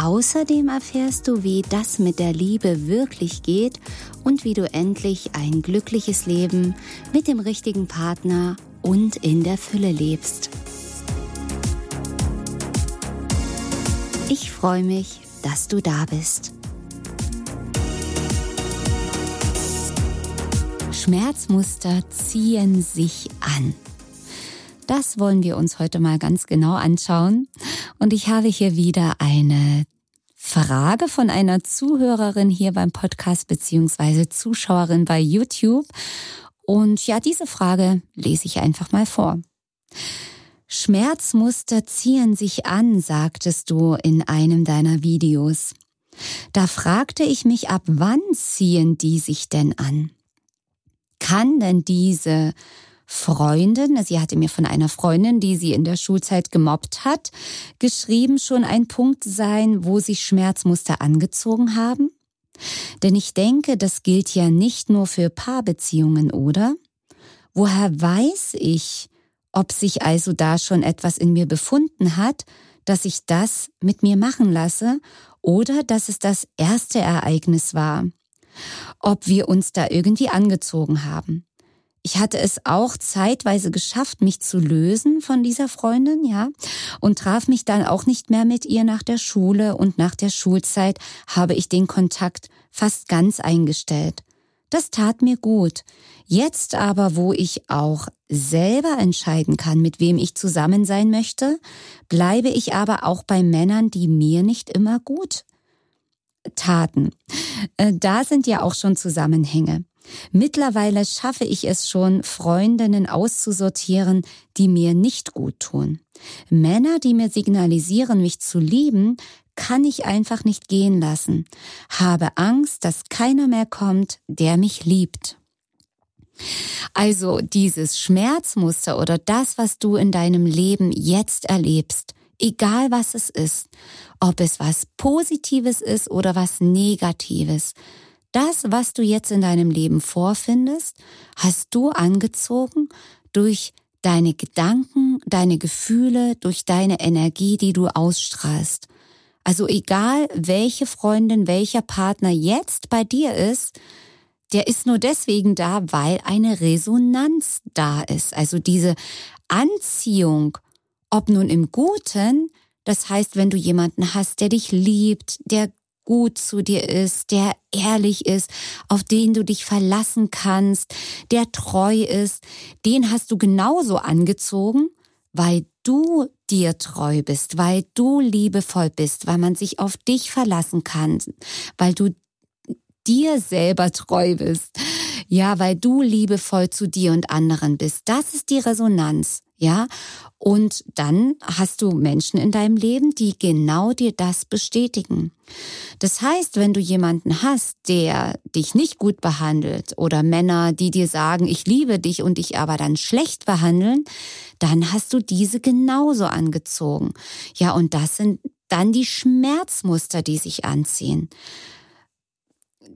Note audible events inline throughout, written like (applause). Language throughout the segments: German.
Außerdem erfährst du, wie das mit der Liebe wirklich geht und wie du endlich ein glückliches Leben mit dem richtigen Partner und in der Fülle lebst. Ich freue mich, dass du da bist. Schmerzmuster ziehen sich an. Das wollen wir uns heute mal ganz genau anschauen. Und ich habe hier wieder eine Frage von einer Zuhörerin hier beim Podcast beziehungsweise Zuschauerin bei YouTube. Und ja, diese Frage lese ich einfach mal vor. Schmerzmuster ziehen sich an, sagtest du in einem deiner Videos. Da fragte ich mich, ab wann ziehen die sich denn an? kann denn diese Freundin, sie hatte mir von einer Freundin, die sie in der Schulzeit gemobbt hat, geschrieben, schon ein Punkt sein, wo sich Schmerzmuster angezogen haben? Denn ich denke, das gilt ja nicht nur für Paarbeziehungen, oder? Woher weiß ich, ob sich also da schon etwas in mir befunden hat, dass ich das mit mir machen lasse oder dass es das erste Ereignis war? ob wir uns da irgendwie angezogen haben. Ich hatte es auch zeitweise geschafft, mich zu lösen von dieser Freundin, ja, und traf mich dann auch nicht mehr mit ihr nach der Schule und nach der Schulzeit habe ich den Kontakt fast ganz eingestellt. Das tat mir gut. Jetzt aber, wo ich auch selber entscheiden kann, mit wem ich zusammen sein möchte, bleibe ich aber auch bei Männern, die mir nicht immer gut taten. Äh, da sind ja auch schon Zusammenhänge. Mittlerweile schaffe ich es schon, Freundinnen auszusortieren, die mir nicht gut tun. Männer, die mir signalisieren, mich zu lieben, kann ich einfach nicht gehen lassen. Habe Angst, dass keiner mehr kommt, der mich liebt. Also dieses Schmerzmuster oder das, was du in deinem Leben jetzt erlebst, egal was es ist, ob es was Positives ist oder was Negatives. Das, was du jetzt in deinem Leben vorfindest, hast du angezogen durch deine Gedanken, deine Gefühle, durch deine Energie, die du ausstrahlst. Also egal, welche Freundin, welcher Partner jetzt bei dir ist, der ist nur deswegen da, weil eine Resonanz da ist. Also diese Anziehung ob nun im Guten, das heißt, wenn du jemanden hast, der dich liebt, der gut zu dir ist, der ehrlich ist, auf den du dich verlassen kannst, der treu ist, den hast du genauso angezogen, weil du dir treu bist, weil du liebevoll bist, weil man sich auf dich verlassen kann, weil du dir selber treu bist. Ja, weil du liebevoll zu dir und anderen bist. Das ist die Resonanz. Ja, und dann hast du Menschen in deinem Leben, die genau dir das bestätigen. Das heißt, wenn du jemanden hast, der dich nicht gut behandelt oder Männer, die dir sagen, ich liebe dich und dich aber dann schlecht behandeln, dann hast du diese genauso angezogen. Ja, und das sind dann die Schmerzmuster, die sich anziehen.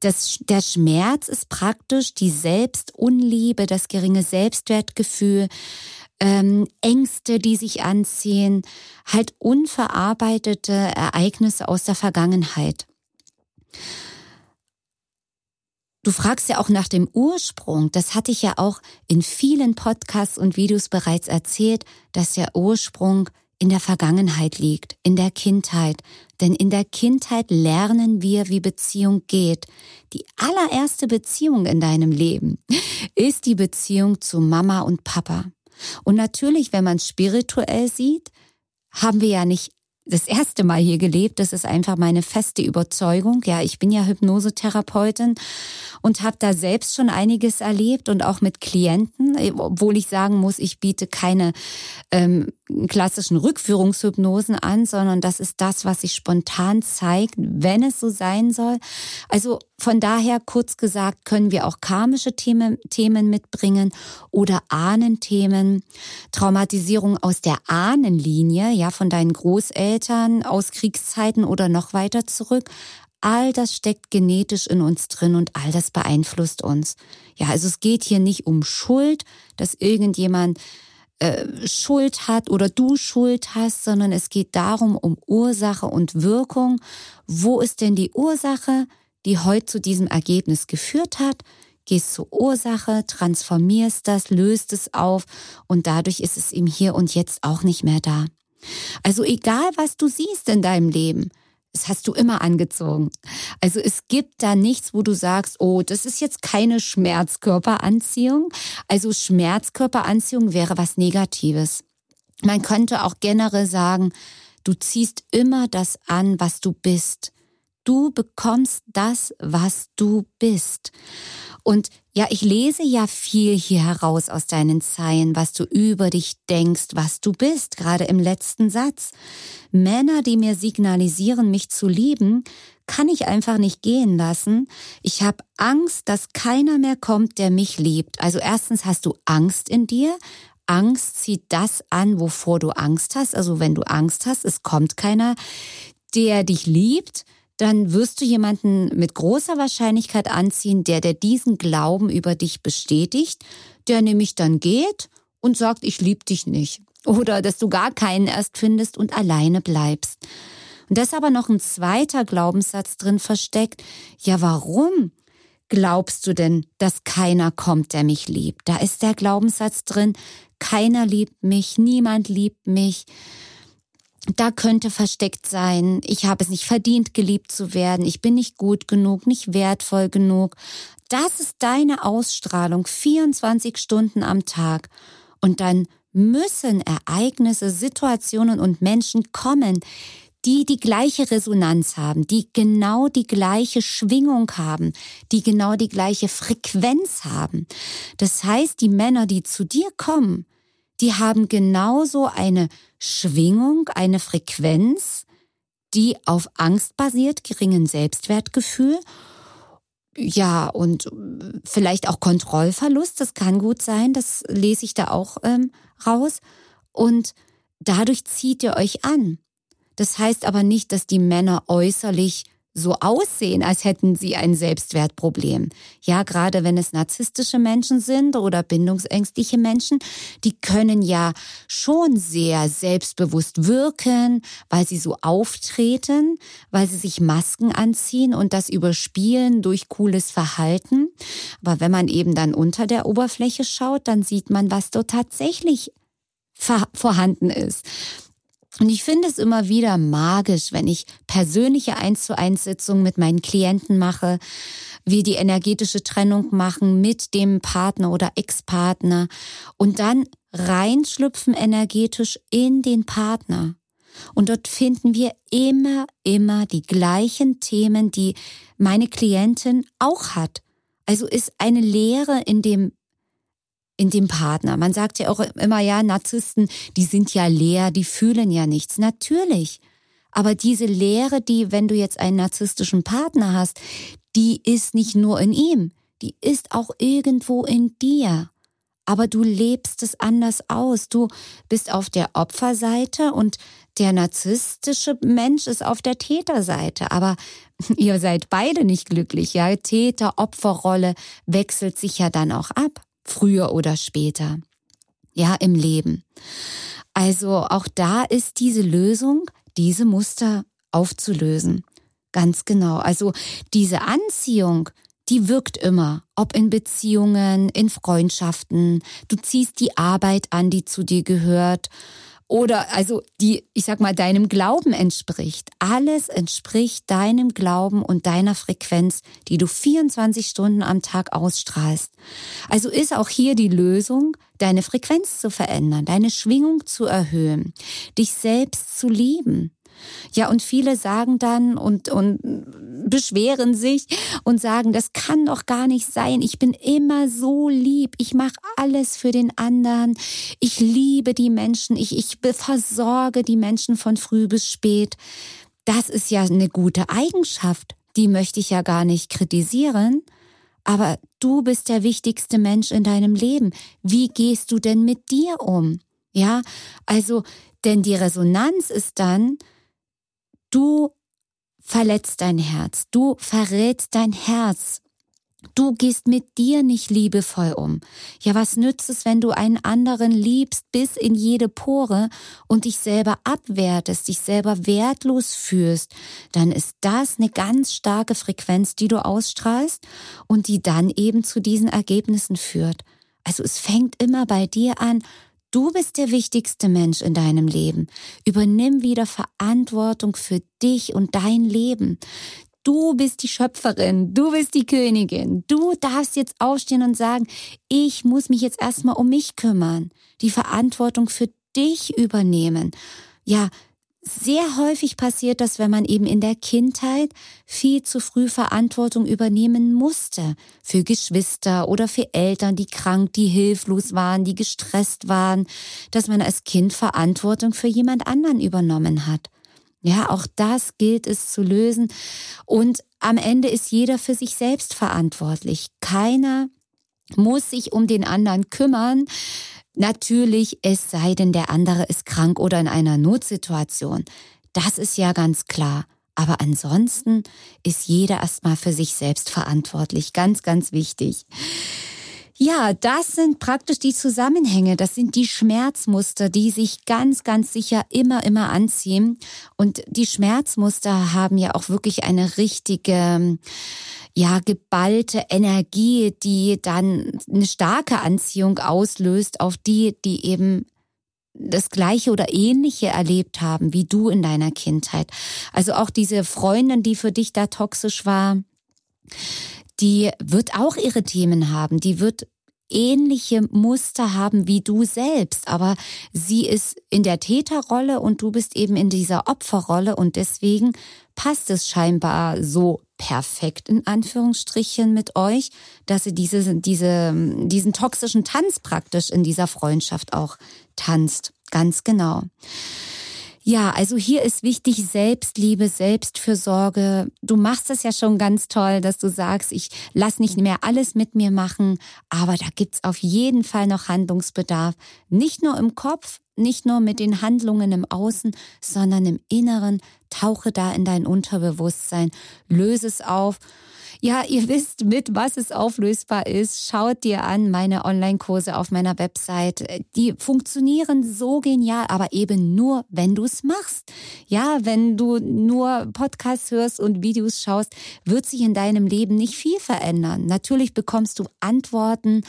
Das, der Schmerz ist praktisch die Selbstunliebe, das geringe Selbstwertgefühl, ähm, Ängste, die sich anziehen, halt unverarbeitete Ereignisse aus der Vergangenheit. Du fragst ja auch nach dem Ursprung. Das hatte ich ja auch in vielen Podcasts und Videos bereits erzählt, dass der Ursprung in der Vergangenheit liegt, in der Kindheit. Denn in der Kindheit lernen wir, wie Beziehung geht. Die allererste Beziehung in deinem Leben (laughs) ist die Beziehung zu Mama und Papa. Und natürlich, wenn man spirituell sieht, haben wir ja nicht das erste Mal hier gelebt. Das ist einfach meine feste Überzeugung. Ja, ich bin ja Hypnosetherapeutin und habe da selbst schon einiges erlebt und auch mit Klienten, obwohl ich sagen muss, ich biete keine ähm, klassischen Rückführungshypnosen an, sondern das ist das, was sich spontan zeigt, wenn es so sein soll. Also von daher, kurz gesagt, können wir auch karmische Themen, Themen mitbringen oder Ahnenthemen, Traumatisierung aus der Ahnenlinie, ja, von deinen Großeltern aus Kriegszeiten oder noch weiter zurück. All das steckt genetisch in uns drin und all das beeinflusst uns. Ja, also es geht hier nicht um Schuld, dass irgendjemand äh, Schuld hat oder du Schuld hast, sondern es geht darum, um Ursache und Wirkung. Wo ist denn die Ursache, die heute zu diesem Ergebnis geführt hat? Gehst zur Ursache, transformierst das, löst es auf und dadurch ist es im Hier und Jetzt auch nicht mehr da. Also egal, was du siehst in deinem Leben, das hast du immer angezogen. Also es gibt da nichts, wo du sagst, oh, das ist jetzt keine Schmerzkörperanziehung. Also Schmerzkörperanziehung wäre was Negatives. Man könnte auch generell sagen, du ziehst immer das an, was du bist. Du bekommst das, was du bist. Und ja, ich lese ja viel hier heraus aus deinen Zeilen, was du über dich denkst, was du bist, gerade im letzten Satz. Männer, die mir signalisieren, mich zu lieben, kann ich einfach nicht gehen lassen. Ich habe Angst, dass keiner mehr kommt, der mich liebt. Also erstens hast du Angst in dir. Angst zieht das an, wovor du Angst hast. Also wenn du Angst hast, es kommt keiner, der dich liebt dann wirst du jemanden mit großer Wahrscheinlichkeit anziehen, der der diesen Glauben über dich bestätigt, der nämlich dann geht und sagt, ich liebe dich nicht. Oder dass du gar keinen erst findest und alleine bleibst. Und da ist aber noch ein zweiter Glaubenssatz drin versteckt. Ja, warum glaubst du denn, dass keiner kommt, der mich liebt? Da ist der Glaubenssatz drin, keiner liebt mich, niemand liebt mich da könnte versteckt sein, ich habe es nicht verdient, geliebt zu werden, ich bin nicht gut genug, nicht wertvoll genug. Das ist deine Ausstrahlung 24 Stunden am Tag. Und dann müssen Ereignisse, Situationen und Menschen kommen, die die gleiche Resonanz haben, die genau die gleiche Schwingung haben, die genau die gleiche Frequenz haben. Das heißt, die Männer, die zu dir kommen, die haben genauso eine Schwingung, eine Frequenz, die auf Angst basiert, geringen Selbstwertgefühl. Ja, und vielleicht auch Kontrollverlust, das kann gut sein, das lese ich da auch ähm, raus. Und dadurch zieht ihr euch an. Das heißt aber nicht, dass die Männer äußerlich so aussehen, als hätten sie ein Selbstwertproblem. Ja, gerade wenn es narzisstische Menschen sind oder bindungsängstliche Menschen, die können ja schon sehr selbstbewusst wirken, weil sie so auftreten, weil sie sich Masken anziehen und das überspielen durch cooles Verhalten. Aber wenn man eben dann unter der Oberfläche schaut, dann sieht man, was dort tatsächlich vorhanden ist. Und ich finde es immer wieder magisch, wenn ich persönliche Eins zu eins Sitzungen mit meinen Klienten mache, wir die energetische Trennung machen mit dem Partner oder Ex-Partner und dann reinschlüpfen energetisch in den Partner. Und dort finden wir immer, immer die gleichen Themen, die meine Klientin auch hat. Also ist eine Lehre in dem in dem Partner. Man sagt ja auch immer, ja, Narzissten, die sind ja leer, die fühlen ja nichts. Natürlich. Aber diese Leere, die, wenn du jetzt einen narzisstischen Partner hast, die ist nicht nur in ihm, die ist auch irgendwo in dir. Aber du lebst es anders aus. Du bist auf der Opferseite und der narzisstische Mensch ist auf der Täterseite. Aber (laughs) ihr seid beide nicht glücklich. Ja, Täter-Opferrolle wechselt sich ja dann auch ab früher oder später. Ja, im Leben. Also auch da ist diese Lösung, diese Muster aufzulösen. Ganz genau. Also diese Anziehung, die wirkt immer, ob in Beziehungen, in Freundschaften. Du ziehst die Arbeit an, die zu dir gehört oder also die, ich sag mal, deinem Glauben entspricht. Alles entspricht deinem Glauben und deiner Frequenz, die du 24 Stunden am Tag ausstrahlst. Also ist auch hier die Lösung, deine Frequenz zu verändern, deine Schwingung zu erhöhen, dich selbst zu lieben. Ja, und viele sagen dann und, und beschweren sich und sagen, das kann doch gar nicht sein. Ich bin immer so lieb. Ich mache alles für den anderen. Ich liebe die Menschen. Ich, ich versorge die Menschen von früh bis spät. Das ist ja eine gute Eigenschaft. Die möchte ich ja gar nicht kritisieren. Aber du bist der wichtigste Mensch in deinem Leben. Wie gehst du denn mit dir um? Ja, also, denn die Resonanz ist dann, du verletzt dein Herz, du verrätst dein Herz. Du gehst mit dir nicht liebevoll um. Ja, was nützt es, wenn du einen anderen liebst bis in jede Pore und dich selber abwertest, dich selber wertlos fühlst? Dann ist das eine ganz starke Frequenz, die du ausstrahlst und die dann eben zu diesen Ergebnissen führt. Also es fängt immer bei dir an. Du bist der wichtigste Mensch in deinem Leben. Übernimm wieder Verantwortung für dich und dein Leben. Du bist die Schöpferin, du bist die Königin. Du darfst jetzt aufstehen und sagen, ich muss mich jetzt erstmal um mich kümmern, die Verantwortung für dich übernehmen. Ja, sehr häufig passiert das, wenn man eben in der Kindheit viel zu früh Verantwortung übernehmen musste. Für Geschwister oder für Eltern, die krank, die hilflos waren, die gestresst waren, dass man als Kind Verantwortung für jemand anderen übernommen hat. Ja, auch das gilt es zu lösen. Und am Ende ist jeder für sich selbst verantwortlich. Keiner muss sich um den anderen kümmern. Natürlich, es sei denn, der andere ist krank oder in einer Notsituation. Das ist ja ganz klar. Aber ansonsten ist jeder erstmal für sich selbst verantwortlich. Ganz, ganz wichtig. Ja, das sind praktisch die Zusammenhänge, das sind die Schmerzmuster, die sich ganz, ganz sicher immer, immer anziehen. Und die Schmerzmuster haben ja auch wirklich eine richtige, ja, geballte Energie, die dann eine starke Anziehung auslöst auf die, die eben das gleiche oder ähnliche erlebt haben wie du in deiner Kindheit. Also auch diese Freundin, die für dich da toxisch war, die wird auch ihre Themen haben, die wird ähnliche Muster haben wie du selbst, aber sie ist in der Täterrolle und du bist eben in dieser Opferrolle und deswegen passt es scheinbar so perfekt in Anführungsstrichen mit euch, dass sie diese, diese, diesen toxischen Tanz praktisch in dieser Freundschaft auch tanzt. Ganz genau. Ja, also hier ist wichtig Selbstliebe, Selbstfürsorge. Du machst es ja schon ganz toll, dass du sagst, ich lass nicht mehr alles mit mir machen, aber da gibt's auf jeden Fall noch Handlungsbedarf. Nicht nur im Kopf, nicht nur mit den Handlungen im Außen, sondern im Inneren. Tauche da in dein Unterbewusstsein, löse es auf ja, ihr wisst, mit was es auflösbar ist. Schaut dir an meine Online-Kurse auf meiner Website. Die funktionieren so genial, aber eben nur, wenn du es machst. Ja, wenn du nur Podcasts hörst und Videos schaust, wird sich in deinem Leben nicht viel verändern. Natürlich bekommst du Antworten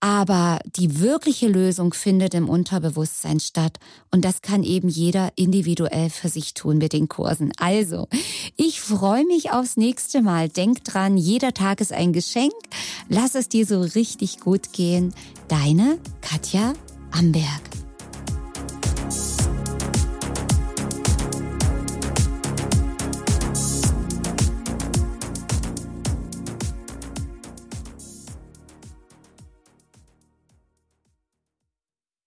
aber die wirkliche Lösung findet im Unterbewusstsein statt. Und das kann eben jeder individuell für sich tun mit den Kursen. Also, ich freue mich aufs nächste Mal. Denk dran, jeder Tag ist ein Geschenk. Lass es dir so richtig gut gehen. Deine Katja Amberg.